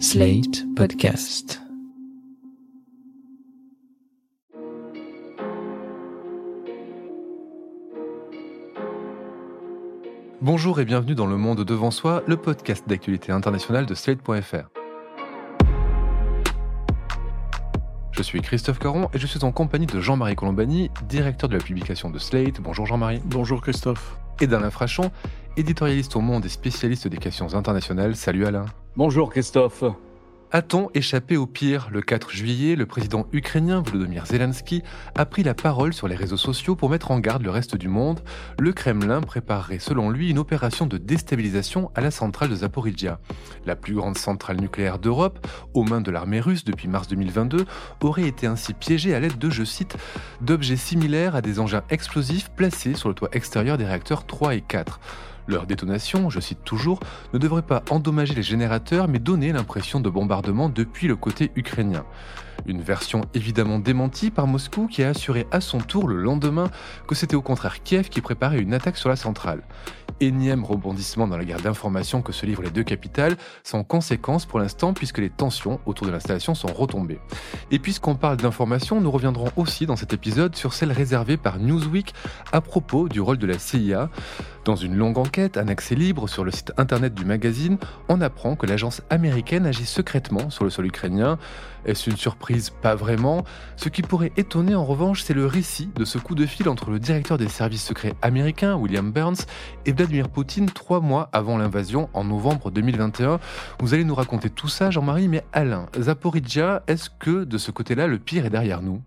Slate Podcast. Bonjour et bienvenue dans Le Monde Devant Soi, le podcast d'actualité internationale de Slate.fr. Je suis Christophe Caron et je suis en compagnie de Jean-Marie Colombani, directeur de la publication de Slate. Bonjour Jean-Marie. Bonjour Christophe. Et d'Alain Frachon, éditorialiste au Monde et spécialiste des questions internationales. Salut Alain. Bonjour Christophe. A-t-on échappé au pire Le 4 juillet, le président ukrainien Volodymyr Zelensky a pris la parole sur les réseaux sociaux pour mettre en garde le reste du monde. Le Kremlin préparerait selon lui une opération de déstabilisation à la centrale de Zaporizhia. La plus grande centrale nucléaire d'Europe, aux mains de l'armée russe depuis mars 2022, aurait été ainsi piégée à l'aide de, je cite, d'objets similaires à des engins explosifs placés sur le toit extérieur des réacteurs 3 et 4. Leur détonation, je cite toujours, ne devrait pas endommager les générateurs mais donner l'impression de bombardement depuis le côté ukrainien. Une version évidemment démentie par Moscou qui a assuré à son tour le lendemain que c'était au contraire Kiev qui préparait une attaque sur la centrale. Énième rebondissement dans la guerre d'information que se livrent les deux capitales, sans conséquence pour l'instant puisque les tensions autour de l'installation sont retombées. Et puisqu'on parle d'information, nous reviendrons aussi dans cet épisode sur celle réservée par Newsweek à propos du rôle de la CIA. Dans une longue enquête, un accès libre sur le site internet du magazine, on apprend que l'agence américaine agit secrètement sur le sol ukrainien. Est-ce une surprise Pas vraiment. Ce qui pourrait étonner en revanche, c'est le récit de ce coup de fil entre le directeur des services secrets américains, William Burns, et Vladimir Poutine trois mois avant l'invasion en novembre 2021. Vous allez nous raconter tout ça, Jean-Marie, mais Alain, Zaporizhia, est-ce que de ce côté-là, le pire est derrière nous?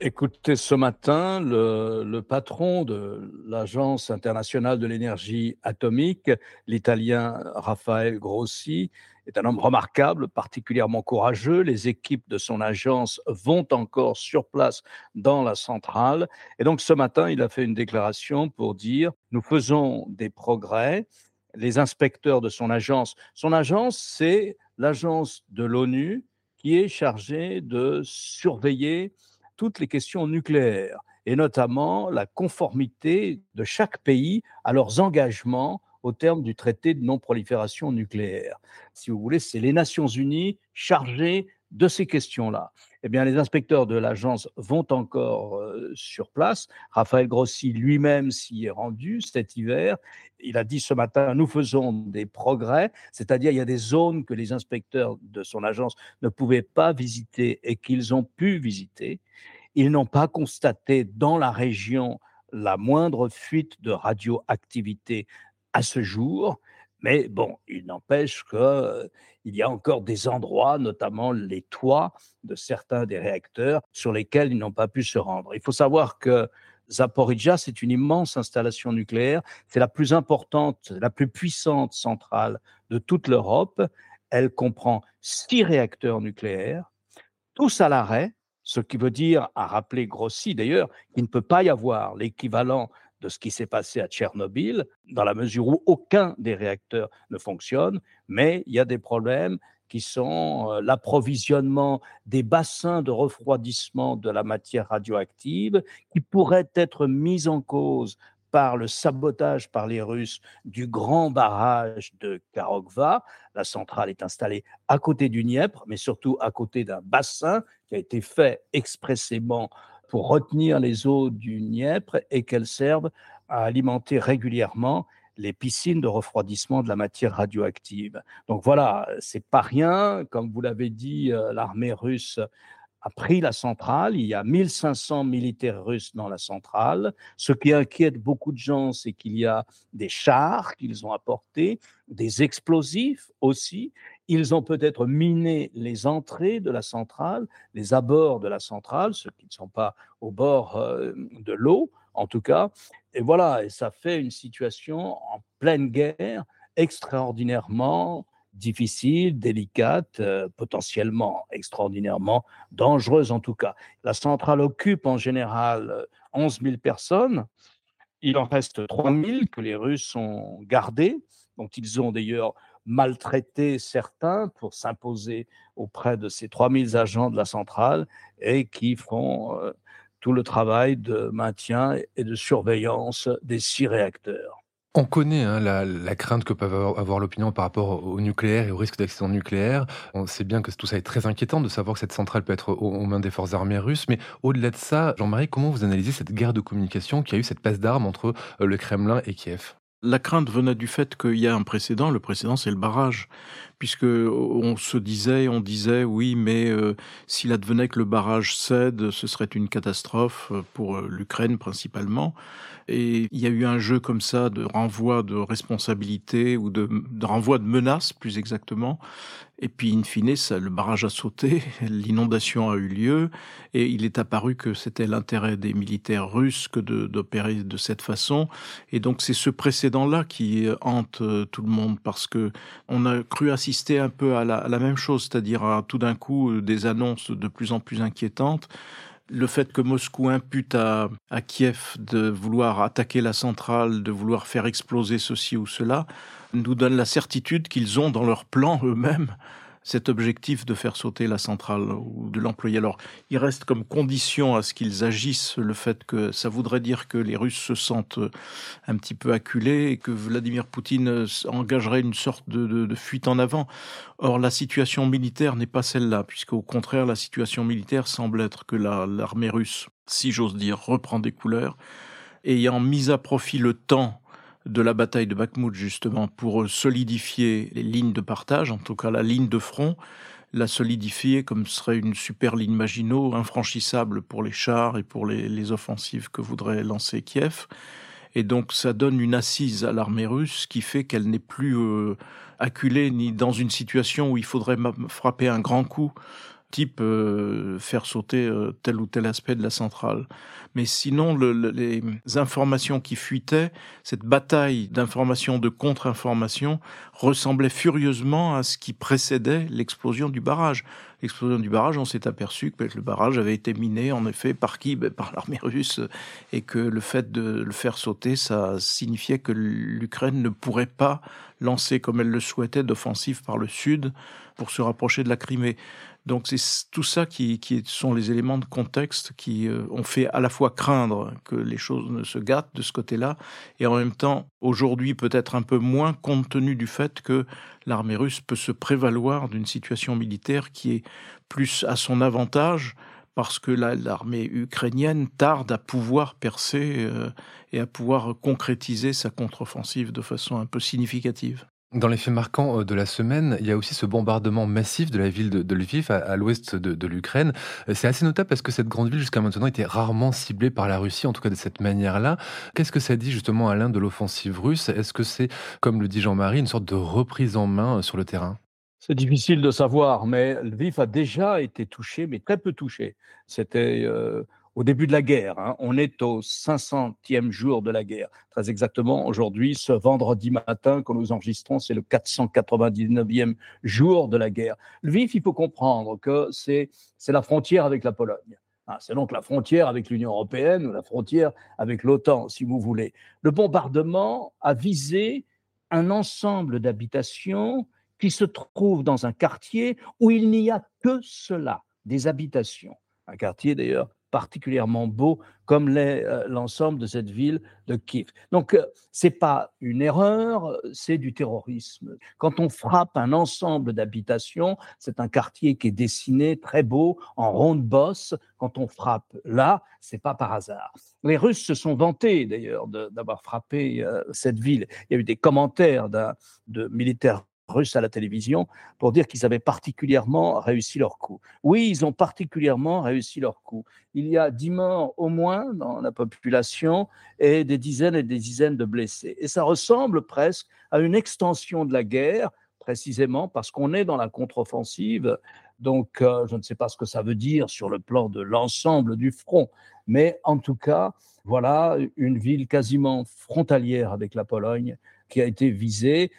Écoutez, ce matin, le, patron de l'Agence internationale de l'énergie atomique, l'italien Raphaël Grossi, est un homme remarquable, particulièrement courageux. Les équipes de son agence vont encore sur place dans la centrale. Et donc ce matin, il a fait une déclaration pour dire, nous faisons des progrès. Les inspecteurs de son agence, son agence, c'est l'agence de l'ONU qui est chargée de surveiller toutes les questions nucléaires et notamment la conformité de chaque pays à leurs engagements au terme du traité de non-prolifération nucléaire. Si vous voulez, c'est les Nations Unies chargées de ces questions-là. Eh bien, les inspecteurs de l'agence vont encore euh, sur place. Raphaël Grossi lui-même s'y est rendu cet hiver. Il a dit ce matin, nous faisons des progrès, c'est-à-dire il y a des zones que les inspecteurs de son agence ne pouvaient pas visiter et qu'ils ont pu visiter. Ils n'ont pas constaté dans la région la moindre fuite de radioactivité à ce jour. Mais bon, il n'empêche qu'il euh, y a encore des endroits, notamment les toits de certains des réacteurs, sur lesquels ils n'ont pas pu se rendre. Il faut savoir que Zaporizhia, c'est une immense installation nucléaire. C'est la plus importante, la plus puissante centrale de toute l'Europe. Elle comprend six réacteurs nucléaires, tous à l'arrêt, ce qui veut dire, à rappeler Grossi d'ailleurs, qu'il ne peut pas y avoir l'équivalent de ce qui s'est passé à Tchernobyl, dans la mesure où aucun des réacteurs ne fonctionne, mais il y a des problèmes qui sont euh, l'approvisionnement des bassins de refroidissement de la matière radioactive, qui pourraient être mis en cause par le sabotage par les Russes du grand barrage de Karokva. La centrale est installée à côté du Dniepr, mais surtout à côté d'un bassin qui a été fait expressément pour retenir les eaux du Dniepr et qu'elles servent à alimenter régulièrement les piscines de refroidissement de la matière radioactive. Donc voilà, c'est pas rien. Comme vous l'avez dit, euh, l'armée russe a pris la centrale. Il y a 1500 militaires russes dans la centrale. Ce qui inquiète beaucoup de gens, c'est qu'il y a des chars qu'ils ont apportés, des explosifs aussi. Ils ont peut-être miné les entrées de la centrale, les abords de la centrale, ceux qui ne sont pas au bord euh, de l'eau, en tout cas. Et voilà, et ça fait une situation en pleine guerre extraordinairement difficile, délicate, euh, potentiellement extraordinairement dangereuse en tout cas. La centrale occupe en général 11 000 personnes. Il en reste 3 000 que les Russes ont gardés, dont ils ont d'ailleurs maltraité certains pour s'imposer auprès de ces 3 000 agents de la centrale et qui font euh, tout le travail de maintien et de surveillance des six réacteurs. On connaît hein, la, crainte que peut avoir, l'opinion par rapport au nucléaire et au risque d'accident nucléaire. On sait bien que tout ça est très inquiétant de savoir que cette centrale peut être aux, mains des forces armées russes. Mais au-delà de ça, Jean-Marie, comment vous analysez cette guerre de communication qui a eu cette passe d'armes entre euh, le Kremlin et Kiev? La crainte venait du fait qu'il y a un précédent. Le précédent, c'est le barrage, puisque on se disait, on disait, oui, mais euh, s'il advenait que le barrage cède, ce serait une catastrophe euh, pour l'Ukraine principalement. Et il y a eu un jeu comme ça de renvoi de responsabilité ou de, de renvoi de menaces, plus exactement. Et puis, in fine, ça, le barrage a sauté, l'inondation a eu lieu, et il est apparu que c'était l'intérêt des militaires russes que d'opérer de, cette façon. Et donc, c'est ce précédent-là qui hante euh, tout le monde, parce que on a cru assister un peu à la, à même chose, c'est-à-dire à tout d'un coup euh, des annonces de plus en plus inquiétantes. Le fait que Moscou impute à, Kiev de vouloir attaquer la centrale, de vouloir faire exploser ceci ou cela, nous donne la certitude qu'ils ont dans leur plan eux-mêmes cet objectif de faire sauter la centrale ou de l'employer. Alors, il reste comme condition à ce qu'ils agissent le fait que ça voudrait dire que les Russes se sentent un petit peu acculés et que Vladimir Poutine engagerait une sorte de, fuite en avant. Or, la situation militaire n'est pas celle-là, puisqu'au contraire, la situation militaire semble être que l'armée russe, si j'ose dire, reprend des couleurs, ayant mis à profit le temps de la bataille de Bakhmut, justement, pour solidifier les lignes de partage, en tout cas la ligne de front, la solidifier comme serait une super ligne Maginot, infranchissable pour les chars et pour les, offensives que voudrait lancer Kiev. Et donc ça donne une assise à l'armée russe qui fait qu'elle n'est plus euh, acculée ni dans une situation où il faudrait frapper un grand coup type euh, faire sauter euh, tel ou tel aspect de la centrale. Mais sinon, les informations qui fuitaient, cette bataille d'informations, de contre-informations, ressemblait furieusement à ce qui précédait l'explosion du barrage. L'explosion du barrage, on s'est aperçu que le barrage avait été miné, en effet, par qui? Ben, Par l'armée russe, et que le fait de le faire sauter, ça signifiait que l'Ukraine ne pourrait pas lancer, comme elle le souhaitait, d'offensive par le sud pour se rapprocher de la Crimée. Donc c'est tout ça qui, sont les éléments de contexte qui euh, ont fait à la fois craindre que les choses ne se gâtent de ce côté-là, et en même temps, aujourd'hui peut-être un peu moins compte tenu du fait que l'armée russe peut se prévaloir d'une situation militaire qui est plus à son avantage parce que l'armée ukrainienne tarde à pouvoir percer euh, et à pouvoir concrétiser sa contre-offensive de façon un peu significative. Dans les faits marquants euh, de la semaine, il y a aussi ce bombardement massif de la ville de, Lviv à, l'ouest de, l'Ukraine. Euh, c'est assez notable parce que cette grande ville jusqu'à maintenant était rarement ciblée par la Russie, en tout cas de cette manière-là. Qu'est-ce que ça dit justement Alain de l'offensive russe? Est-ce que c'est, comme le dit Jean-Marie, une sorte de reprise en main euh, sur le terrain? C'est difficile de savoir, mais Lviv a déjà été touché, mais très peu touché. C'était au début de la guerre. Hein. On est au 500e jour de la guerre. Très exactement, aujourd'hui, ce vendredi matin que nous enregistrons, c'est le 499e jour de la guerre. Lviv, il faut comprendre que c'est la frontière avec la Pologne. Hein, c'est donc la frontière avec l'Union européenne ou la frontière avec l'OTAN, si vous voulez. Le bombardement a visé un ensemble d'habitations qui se trouvent dans un quartier où il n'y a que cela, des habitations. Un quartier d'ailleurs particulièrement beau, comme l'est euh, l'ensemble de cette ville de Kiev. Donc, euh, ce n'est pas une erreur, c'est du terrorisme. Quand on frappe un ensemble d'habitations, c'est un quartier qui est dessiné très beau, en ronde bosse. Quand on frappe là, c'est pas par hasard. Les Russes se sont vantés d'ailleurs d'avoir frappé euh, cette ville. Il y a eu des commentaires de militaires russes à la télévision pour dire qu'ils avaient particulièrement réussi leur coup. Oui, ils ont particulièrement réussi leur coup. Il y a dix morts au moins dans la population et des dizaines et des dizaines de blessés. Et ça ressemble presque à une extension de la guerre, précisément parce qu'on est dans la contre-offensive. Donc, euh, je ne sais pas ce que ça veut dire sur le plan de l'ensemble du front, mais en tout cas, voilà une ville quasiment frontalière avec la Pologne qui a été visée.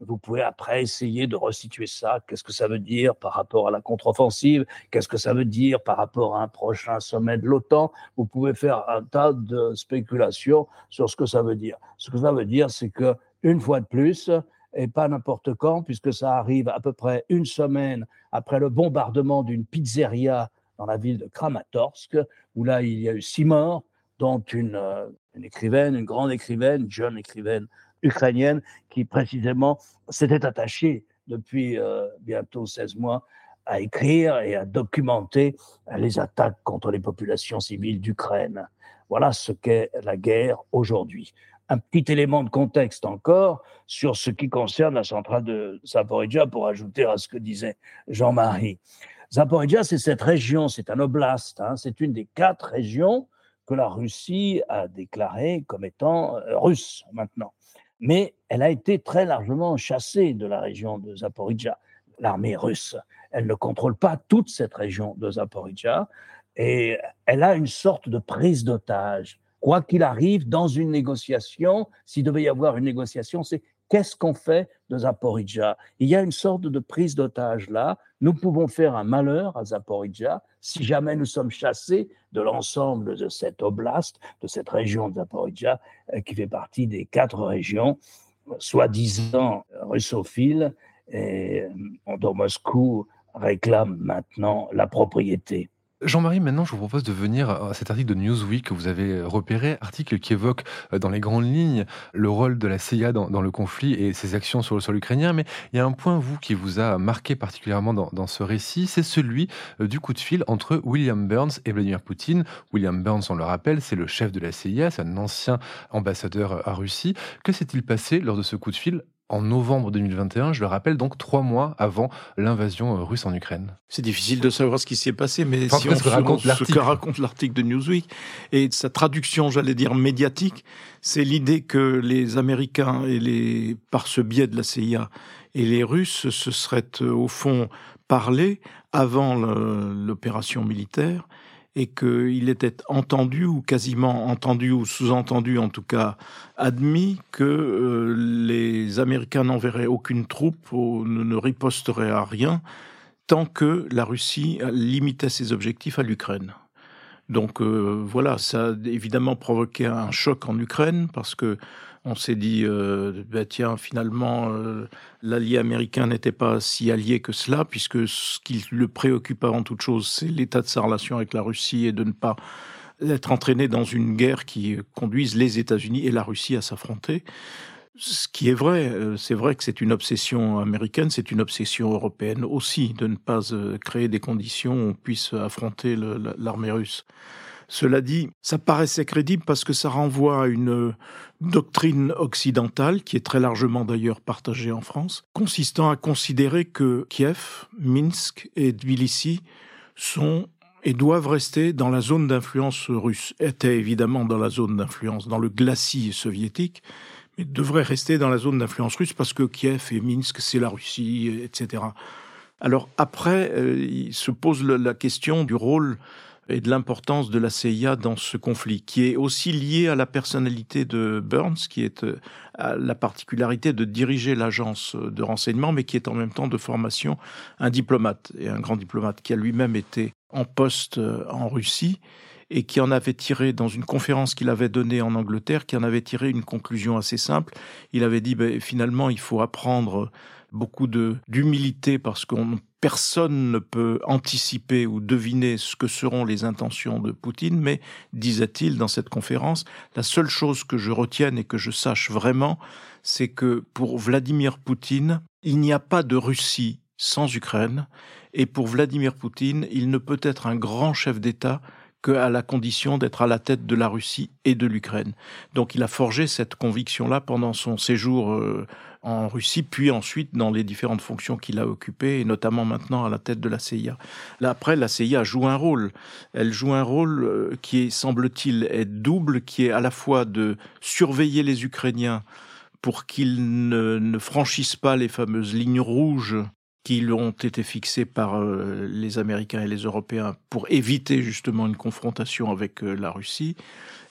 Vous pouvez après essayer de resituer ça. Qu'est-ce que ça veut dire par rapport à la contre-offensive? Qu'est-ce que ça veut dire par rapport à un prochain sommet de l'OTAN? Vous pouvez faire un tas de spéculations sur ce que ça veut dire. Ce que ça veut dire, c'est que une fois de plus, et pas n'importe quand, puisque ça arrive à peu près une semaine après le bombardement d'une pizzeria dans la ville de Kramatorsk, où là il y a eu six morts, dont une, euh, une écrivaine, une grande écrivaine, jeune écrivaine ukrainienne qui précisément s'était attachée depuis euh, bientôt 16 mois à écrire et à documenter les attaques contre les populations civiles d'Ukraine. Voilà ce qu'est la guerre aujourd'hui. Un petit élément de contexte encore sur ce qui concerne la centrale de Zaporizhia pour ajouter à ce que disait Jean-Marie. Zaporizhia, c'est cette région, c'est un oblast, hein, c'est une des quatre régions que la Russie a déclarées comme étant euh, russe maintenant. Mais elle a été très largement chassée de la région de Zaporizhia. L'armée russe, elle ne contrôle pas toute cette région de Zaporizhia et elle a une sorte de prise d'otage. Quoi qu'il arrive, dans une négociation, s'il devait y avoir une négociation, c'est Qu'est-ce qu'on fait de Zaporizhia Il y a une sorte de prise d'otage là. Nous pouvons faire un malheur à Zaporizhia si jamais nous sommes chassés de l'ensemble de cette oblast, de cette région de Zaporizhia, euh, qui fait partie des quatre régions soi-disant russophiles, et euh, dont Moscou réclame maintenant la propriété. Jean-Marie, maintenant, je vous propose de venir à cet article de Newsweek que vous avez repéré, article qui évoque euh, dans les grandes lignes le rôle de la CIA dans, le conflit et ses actions sur le sol ukrainien. Mais il y a un point, vous, qui vous a marqué particulièrement dans, ce récit, c'est celui euh, du coup de fil entre William Burns et Vladimir Poutine. William Burns, on le rappelle, c'est le chef de la CIA, c'est un ancien ambassadeur à Russie. Que s'est-il passé lors de ce coup de fil en novembre 2021, je le rappelle, donc trois mois avant l'invasion euh, russe en Ukraine. C'est difficile de savoir ce qui s'est passé, mais si on ce, raconte ce que raconte l'article de Newsweek et sa traduction, j'allais dire médiatique, c'est l'idée que les Américains et les, par ce biais de la CIA et les Russes se seraient euh, au fond parlé avant l'opération militaire et qu'il était entendu ou quasiment entendu ou sous-entendu en tout cas admis que euh, les Américains n'enverraient aucune troupe ou ne riposteraient à rien tant que la Russie limitait ses objectifs à l'Ukraine. Donc euh, voilà, ça a évidemment provoqué un choc en Ukraine parce que on s'est dit, euh, bah, tiens, finalement, euh, l'allié américain n'était pas si allié que cela, puisque ce qui le préoccupe avant toute chose, c'est l'état de sa relation avec la Russie et de ne pas être entraîné dans une guerre qui conduise les États-Unis et la Russie à s'affronter. Ce qui est vrai, euh, c'est vrai que c'est une obsession américaine, c'est une obsession européenne aussi, de ne pas créer des conditions où on puisse affronter l'armée russe. Cela dit, ça paraissait crédible parce que ça renvoie à une doctrine occidentale, qui est très largement d'ailleurs partagée en France, consistant à considérer que Kiev, Minsk et Tbilissi sont et doivent rester dans la zone d'influence russe, étaient évidemment dans la zone d'influence, dans le glacis soviétique, mais devraient rester dans la zone d'influence russe parce que Kiev et Minsk, c'est la Russie, etc. Alors après, euh, il se pose la question du rôle et de l'importance de la CIA dans ce conflit, qui est aussi lié à la personnalité de Burns, qui est euh, à la particularité de diriger l'agence de renseignement, mais qui est en même temps de formation un diplomate, et un grand diplomate, qui a lui-même été en poste euh, en Russie, et qui en avait tiré, dans une conférence qu'il avait donnée en Angleterre, qui en avait tiré une conclusion assez simple. Il avait dit, ben, finalement, il faut apprendre beaucoup d'humilité parce qu'on personne ne peut anticiper ou deviner ce que seront les intentions de Poutine, mais, disait-il dans cette conférence, la seule chose que je retienne et que je sache vraiment, c'est que pour Vladimir Poutine, il n'y a pas de Russie sans Ukraine, et pour Vladimir Poutine, il ne peut être un grand chef d'État qu'à la condition d'être à la tête de la Russie et de l'Ukraine. Donc il a forgé cette conviction-là pendant son séjour euh, en Russie, puis ensuite dans les différentes fonctions qu'il a occupées, et notamment maintenant à la tête de la CIA. Là, après, la CIA joue un rôle. Elle joue un rôle euh, qui semble-t-il, est double, qui est à la fois de surveiller les Ukrainiens pour qu'ils ne franchissent pas les fameuses lignes rouges qui ont été fixées par euh, les Américains et les Européens pour éviter justement une confrontation avec euh, la Russie,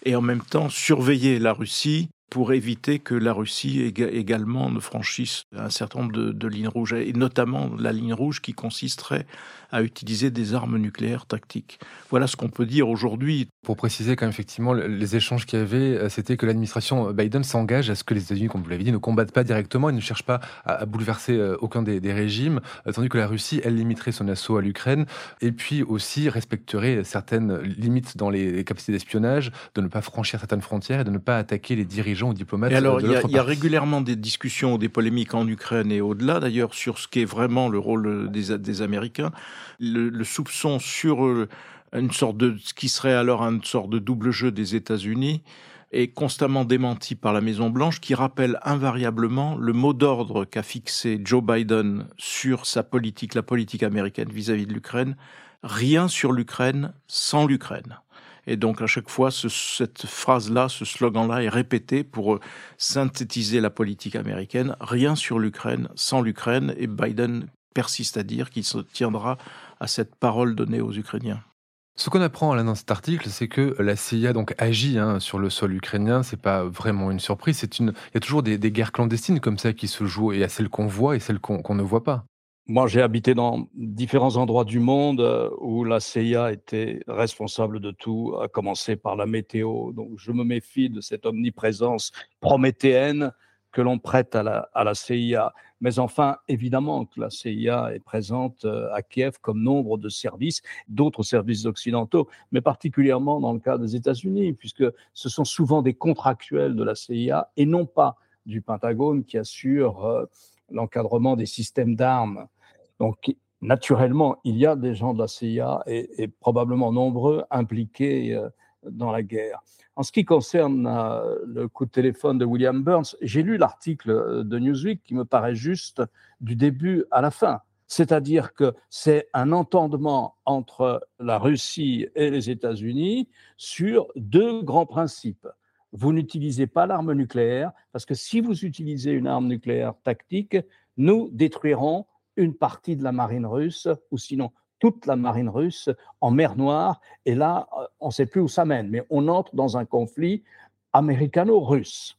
et en même temps surveiller la Russie pour éviter que la Russie également ne franchisse un certain nombre de, lignes rouges, et notamment la ligne rouge qui consisterait à utiliser des armes nucléaires tactiques. Voilà ce qu'on peut dire aujourd'hui. Pour préciser quand même effectivement, les échanges qu'il y avait, euh, c'était que l'administration Biden s'engage à ce que les États-Unis, comme vous l'avez dit, ne combattent pas directement et ne cherchent pas à, bouleverser euh, aucun des, régimes, euh, tandis que la Russie, elle limiterait son assaut à l'Ukraine et puis aussi respecterait certaines limites dans les capacités d'espionnage, de ne pas franchir certaines frontières et de ne pas attaquer les dirigeants dirigeants ou diplomates. Et alors, il y, a régulièrement des discussions, des polémiques en Ukraine et au-delà, d'ailleurs, sur ce qu'est vraiment le rôle des, des Américains. Le, soupçon sur euh, une sorte de ce qui serait alors une sorte de double jeu des États-Unis est constamment démenti par la Maison Blanche, qui rappelle invariablement le mot d'ordre qu'a fixé Joe Biden sur sa politique, la politique américaine vis-à-vis -vis de l'Ukraine. Rien sur l'Ukraine sans l'Ukraine. Et donc à chaque fois, ce, cette phrase-là, ce slogan-là est répété pour euh, synthétiser la politique américaine. Rien sur l'Ukraine sans l'Ukraine. Et Biden persiste à dire qu'il se tiendra à cette parole donnée aux Ukrainiens. Ce qu'on apprend là dans cet article, c'est que la CIA donc agit hein, sur le sol ukrainien. C'est pas vraiment une surprise. C'est une. Il y a toujours des, des, guerres clandestines comme ça qui se jouent. Et il y a celles qu'on voit et celles qu'on ne voit pas. Moi, j'ai habité dans différents endroits du monde euh, où la CIA était responsable de tout, à commencer par la météo. Donc, je me méfie de cette omniprésence prométhéenne que l'on prête à la, CIA. Mais enfin, évidemment que la CIA est présente euh, à Kiev comme nombre de services, d'autres services occidentaux, mais particulièrement dans le cas des États-Unis, puisque ce sont souvent des contractuels de la CIA et non pas du Pentagone qui assure euh, l'encadrement des systèmes d'armes donc, naturellement, il y a des gens de la CIA et, probablement nombreux impliqués euh, dans la guerre. En ce qui concerne euh, le coup de téléphone de William Burns, j'ai lu l'article euh, de Newsweek qui me paraît juste du début à la fin. C'est-à-dire que c'est un entendement entre la Russie et les États-Unis sur deux grands principes. Vous n'utilisez pas l'arme nucléaire parce que si vous utilisez une arme nucléaire tactique, nous détruirons une partie de la marine russe, ou sinon toute la marine russe en mer Noire. Et là, euh, on ne sait plus où ça mène, mais on entre dans un conflit américano-russe.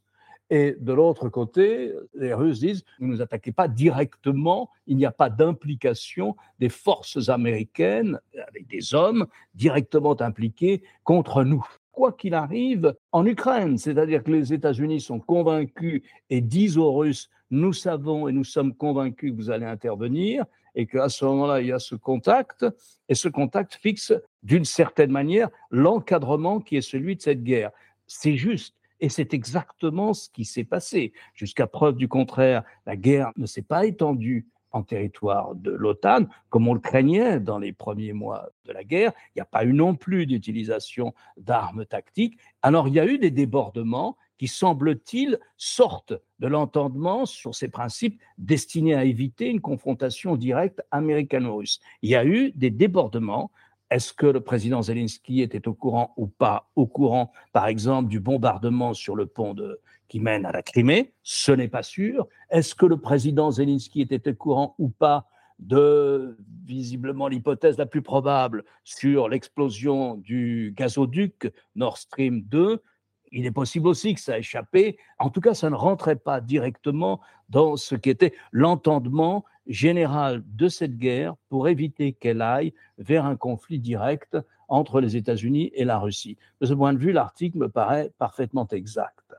Et de l'autre côté, les Russes disent, ne nous attaquez pas directement, il n'y a pas d'implication des forces américaines, avec des hommes directement impliqués contre nous quoi qu'il arrive en Ukraine. C'est-à-dire que les États-Unis sont convaincus et disent aux Russes, nous savons et nous sommes convaincus que vous allez intervenir et qu'à ce moment-là, il y a ce contact et ce contact fixe d'une certaine manière l'encadrement qui est celui de cette guerre. C'est juste. Et c'est exactement ce qui s'est passé. Jusqu'à preuve du contraire, la guerre ne s'est pas étendue en territoire de l'OTAN, comme on le craignait dans les premiers mois de la guerre. Il n'y a pas eu non plus d'utilisation d'armes tactiques. Alors il y a eu des débordements qui, semble-t-il, sortent de l'entendement sur ces principes destinés à éviter une confrontation directe américano-russe. Il y a eu des débordements. Est-ce que le président Zelensky était au courant ou pas au courant, par exemple, du bombardement sur le pont de, qui mène à la Crimée, ce n'est pas sûr. Est-ce que le président Zelensky était au courant ou pas de, visiblement, l'hypothèse la plus probable sur l'explosion du gazoduc Nord Stream 2 il est possible aussi que ça a échappé. En tout cas, ça ne rentrait pas directement dans ce qui était l'entendement général de cette guerre pour éviter qu'elle aille vers un conflit direct entre les États-Unis et la Russie. De ce point de vue, l'article me paraît parfaitement exact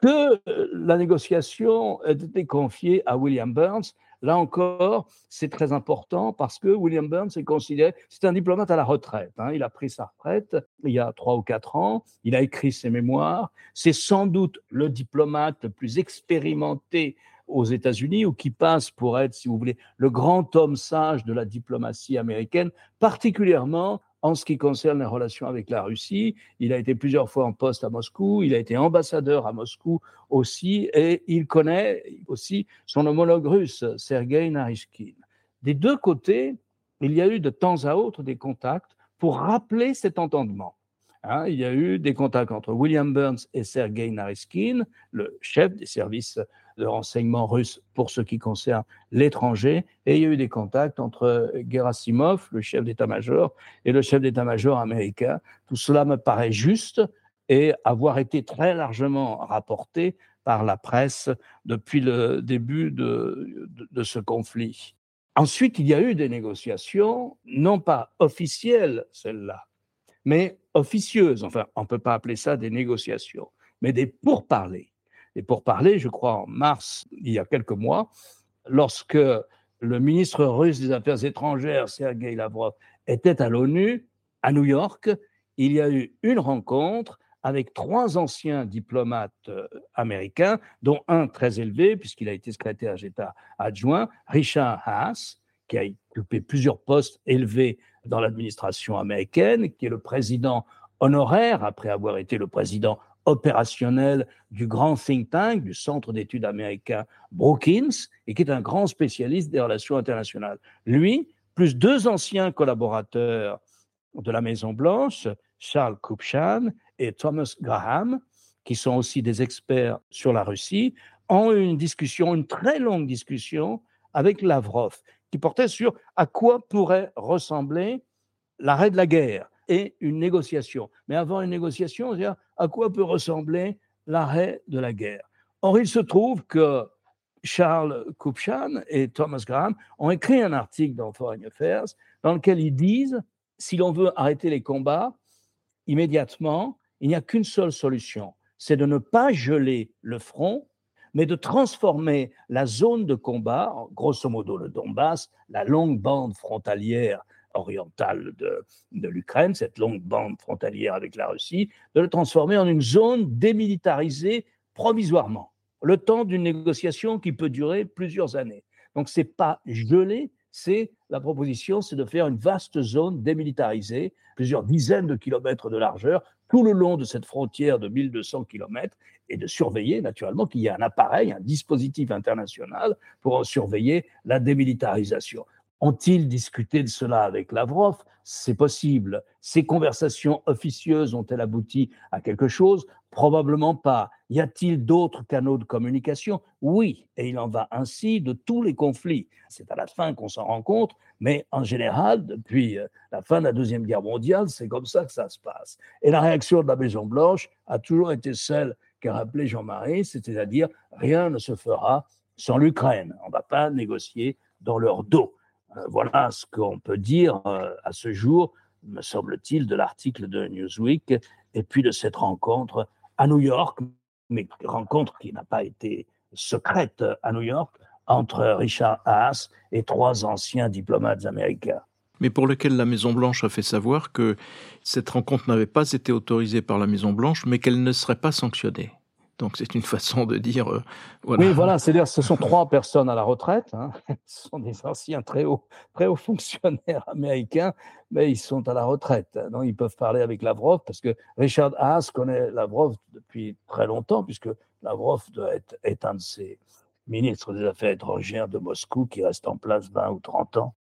que la négociation ait été confiée à William Burns. Là encore, c'est très important parce que William Burns est considéré, c'est un diplomate à la retraite. Hein. Il a pris sa retraite il y a trois ou quatre ans. Il a écrit ses mémoires. C'est sans doute le diplomate le plus expérimenté aux États-Unis ou qui passe pour être, si vous voulez, le grand homme sage de la diplomatie américaine, particulièrement en ce qui concerne les relations avec la Russie. Il a été plusieurs fois en poste à Moscou, il a été ambassadeur à Moscou aussi, et il connaît aussi son homologue russe, Sergei Narishkin. Des deux côtés, il y a eu de temps à autre des contacts pour rappeler cet entendement. Hein, il y a eu des contacts entre William Burns et Sergei Narishkin, le chef des services de renseignement russe pour ce qui concerne l'étranger, et il y a eu des contacts entre Gerasimov, le chef d'état-major, et le chef d'état-major américain. Tout cela me paraît juste et avoir été très largement rapporté par la presse depuis le début de, de ce conflit. Ensuite, il y a eu des négociations, non pas officielles, celles-là, mais officieuses. Enfin, on ne peut pas appeler ça des négociations, mais des pourparlers. Et pourparlers, je crois, en mars, il y a quelques mois, lorsque le ministre russe des Affaires étrangères, Sergei Lavrov, était à l'ONU, à New York, il y a eu une rencontre avec trois anciens diplomates euh, américains, dont un très élevé, puisqu'il a été secrétaire d'État adjoint, Richard Haas, qui a occupé plusieurs postes élevés dans l'administration américaine, qui est le président honoraire, après avoir été le président opérationnel du grand think tank, du centre d'études américain Brookings, et qui est un grand spécialiste des relations internationales. Lui, plus deux anciens collaborateurs de la Maison-Blanche, Charles Kupchan et Thomas Graham, qui sont aussi des experts sur la Russie, ont eu une discussion, une très longue discussion avec Lavrov, qui portait sur à quoi pourrait ressembler l'arrêt de la guerre et une négociation. Mais avant une négociation, -dire à quoi peut ressembler l'arrêt de la guerre. Or, il se trouve que Charles Kupchan et Thomas Graham ont écrit un article dans Foreign Affairs dans lequel ils disent si l'on veut arrêter les combats immédiatement, il n'y a qu'une seule solution, c'est de ne pas geler le front, mais de transformer la zone de combat, grosso modo le Donbass, la longue bande frontalière orientale de, l'Ukraine, cette longue bande frontalière avec la Russie, de le transformer en une zone démilitarisée provisoirement, le temps d'une négociation qui peut durer plusieurs années. Donc, ce n'est pas gelé, c'est la proposition, c'est de faire une vaste zone démilitarisée, plusieurs dizaines de kilomètres de largeur, tout le long de cette frontière de 1200 kilomètres, et de surveiller naturellement qu'il y ait un appareil, un dispositif international pour surveiller la démilitarisation. Ont-ils discuté de cela avec Lavrov? C'est possible. Ces conversations officieuses ont-elles abouti à quelque chose? Probablement pas. Y a-t-il d'autres canaux de communication? Oui, et il en va ainsi de tous les conflits. C'est à la fin qu'on s'en rend compte, mais en général, depuis euh, la fin de la Deuxième Guerre mondiale, c'est comme ça que ça se passe. Et la réaction de la Maison-Blanche a toujours été celle qu'a rappelé Jean-Marie, c'est-à-dire rien ne se fera sans l'Ukraine. On ne va pas négocier dans leur dos. Euh, voilà ce qu'on peut dire euh, à ce jour, me semble-t-il, de l'article de Newsweek et puis de cette rencontre à New York, mais rencontre qui n'a pas été secrète à New York, entre Richard Haas et trois anciens diplomates américains. Mais pour lequel la Maison-Blanche a fait savoir que cette rencontre n'avait pas été autorisée par la Maison-Blanche, mais qu'elle ne serait pas sanctionnée. Donc c'est une façon de dire. Euh, voilà. Oui, voilà, c'est-à-dire ce sont trois personnes à la retraite. Hein. Ce sont des anciens très hauts, très fonctionnaires américains, mais ils sont à la retraite. Donc ils peuvent parler avec Lavrov parce que Richard Haas connaît Lavrov depuis très longtemps, puisque Lavrov être, est un de ses ministres des Affaires étrangères de Moscou qui reste en place 20 ou 30 ans.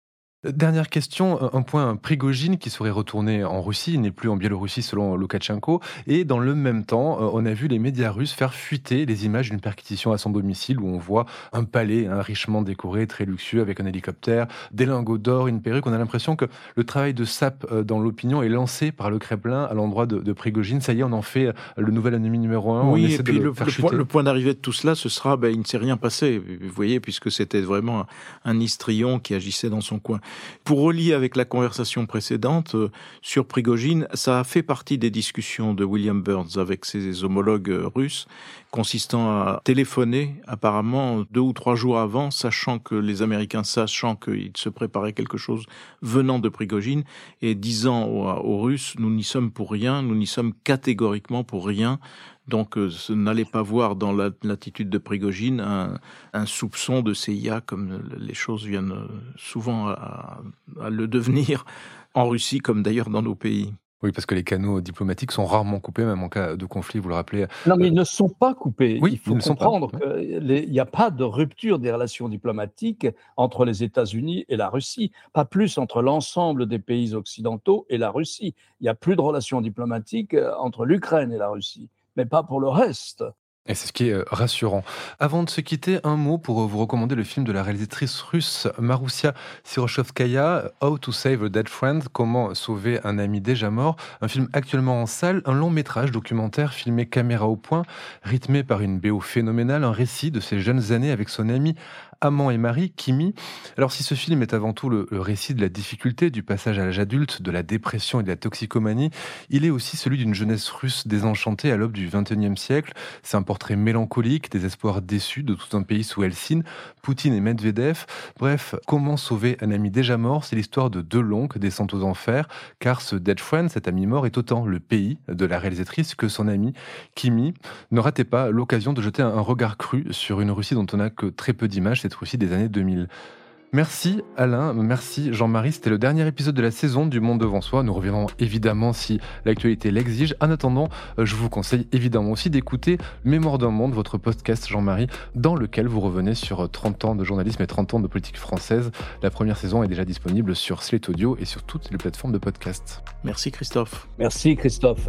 Dernière question, un point Prigogine qui serait retourné en Russie, il n'est plus en Biélorussie selon Loukachenko, et dans le même temps, euh, on a vu les médias russes faire fuiter les images d'une perquisition à son domicile où on voit un palais un richement décoré, très luxueux, avec un hélicoptère, des lingots d'or, une perruque. On a l'impression que le travail de sape euh, dans l'opinion est lancé par le Kremlin à l'endroit de, de, Prigogine. Ça y est, on en fait euh, le nouvel ennemi numéro un. Oui, et puis le, le, point, d'arrivée de tout cela, ce sera, ben, il ne s'est rien passé, vous voyez, puisque c'était vraiment un, un histrion qui agissait dans son coin. Pour relier avec la conversation précédente euh, sur Prigogine, ça a fait partie des discussions de William Burns avec ses homologues euh, russes, consistant à téléphoner apparemment deux ou trois jours avant, sachant que les Américains, sachant qu'il se préparait quelque chose venant de Prigogine, et disant aux Russes, nous n'y sommes pour rien, nous n'y sommes catégoriquement pour rien, donc, euh, n'allez pas voir dans l'attitude de Prigogine un, soupçon de CIA, comme les choses viennent euh, souvent à, le devenir en Russie, comme d'ailleurs dans nos pays. Oui, parce que les canaux diplomatiques sont rarement coupés, même en cas de conflit, vous le rappelez. Non, mais ils ne sont pas coupés. Oui, il faut comprendre qu'il n'y a pas de rupture des relations diplomatiques entre les États-Unis et la Russie, pas plus entre l'ensemble des pays occidentaux et la Russie. Il n'y a plus de relations diplomatiques euh, entre l'Ukraine et la Russie mais pas pour le reste. Et c'est ce qui est euh, rassurant. Avant de se quitter, un mot pour euh, vous recommander le film de la réalisatrice russe Marussia Sirochovskaya, How to Save a Dead Friend, Comment sauver un ami déjà mort. Un film actuellement en salle, un long métrage documentaire filmé caméra au point, rythmé par une BO phénoménale, un récit de ses jeunes années avec son ami Amant et Marie, Kimi. Alors si ce film est avant tout le, récit de la difficulté du passage à l'âge adulte, de la dépression et de la toxicomanie, il est aussi celui d'une jeunesse russe désenchantée à l'aube du XXIe siècle. C'est un portrait mélancolique des espoirs déçus de tout un pays sous Helsinki, Poutine et Medvedev. Bref, comment sauver un ami déjà mort C'est l'histoire de deux longues descentes aux enfers, car ce dead friend, cet ami mort, est autant le pays de la réalisatrice que son ami Kimi. Ne ratez pas l'occasion de jeter un regard cru sur une Russie dont on n'a que très peu d'images, cette Russie des années 2000. Merci Alain, merci Jean-Marie. C'était le dernier épisode de la saison du Monde devant soi. Nous reviendrons évidemment si l'actualité l'exige. En attendant, euh, je vous conseille évidemment aussi d'écouter Mémoire d'un monde, votre podcast Jean-Marie, dans lequel vous revenez sur 30 ans de journalisme et 30 ans de politique française. La première saison est déjà disponible sur Slate Audio et sur toutes les plateformes de podcast. Merci Christophe. Merci Christophe.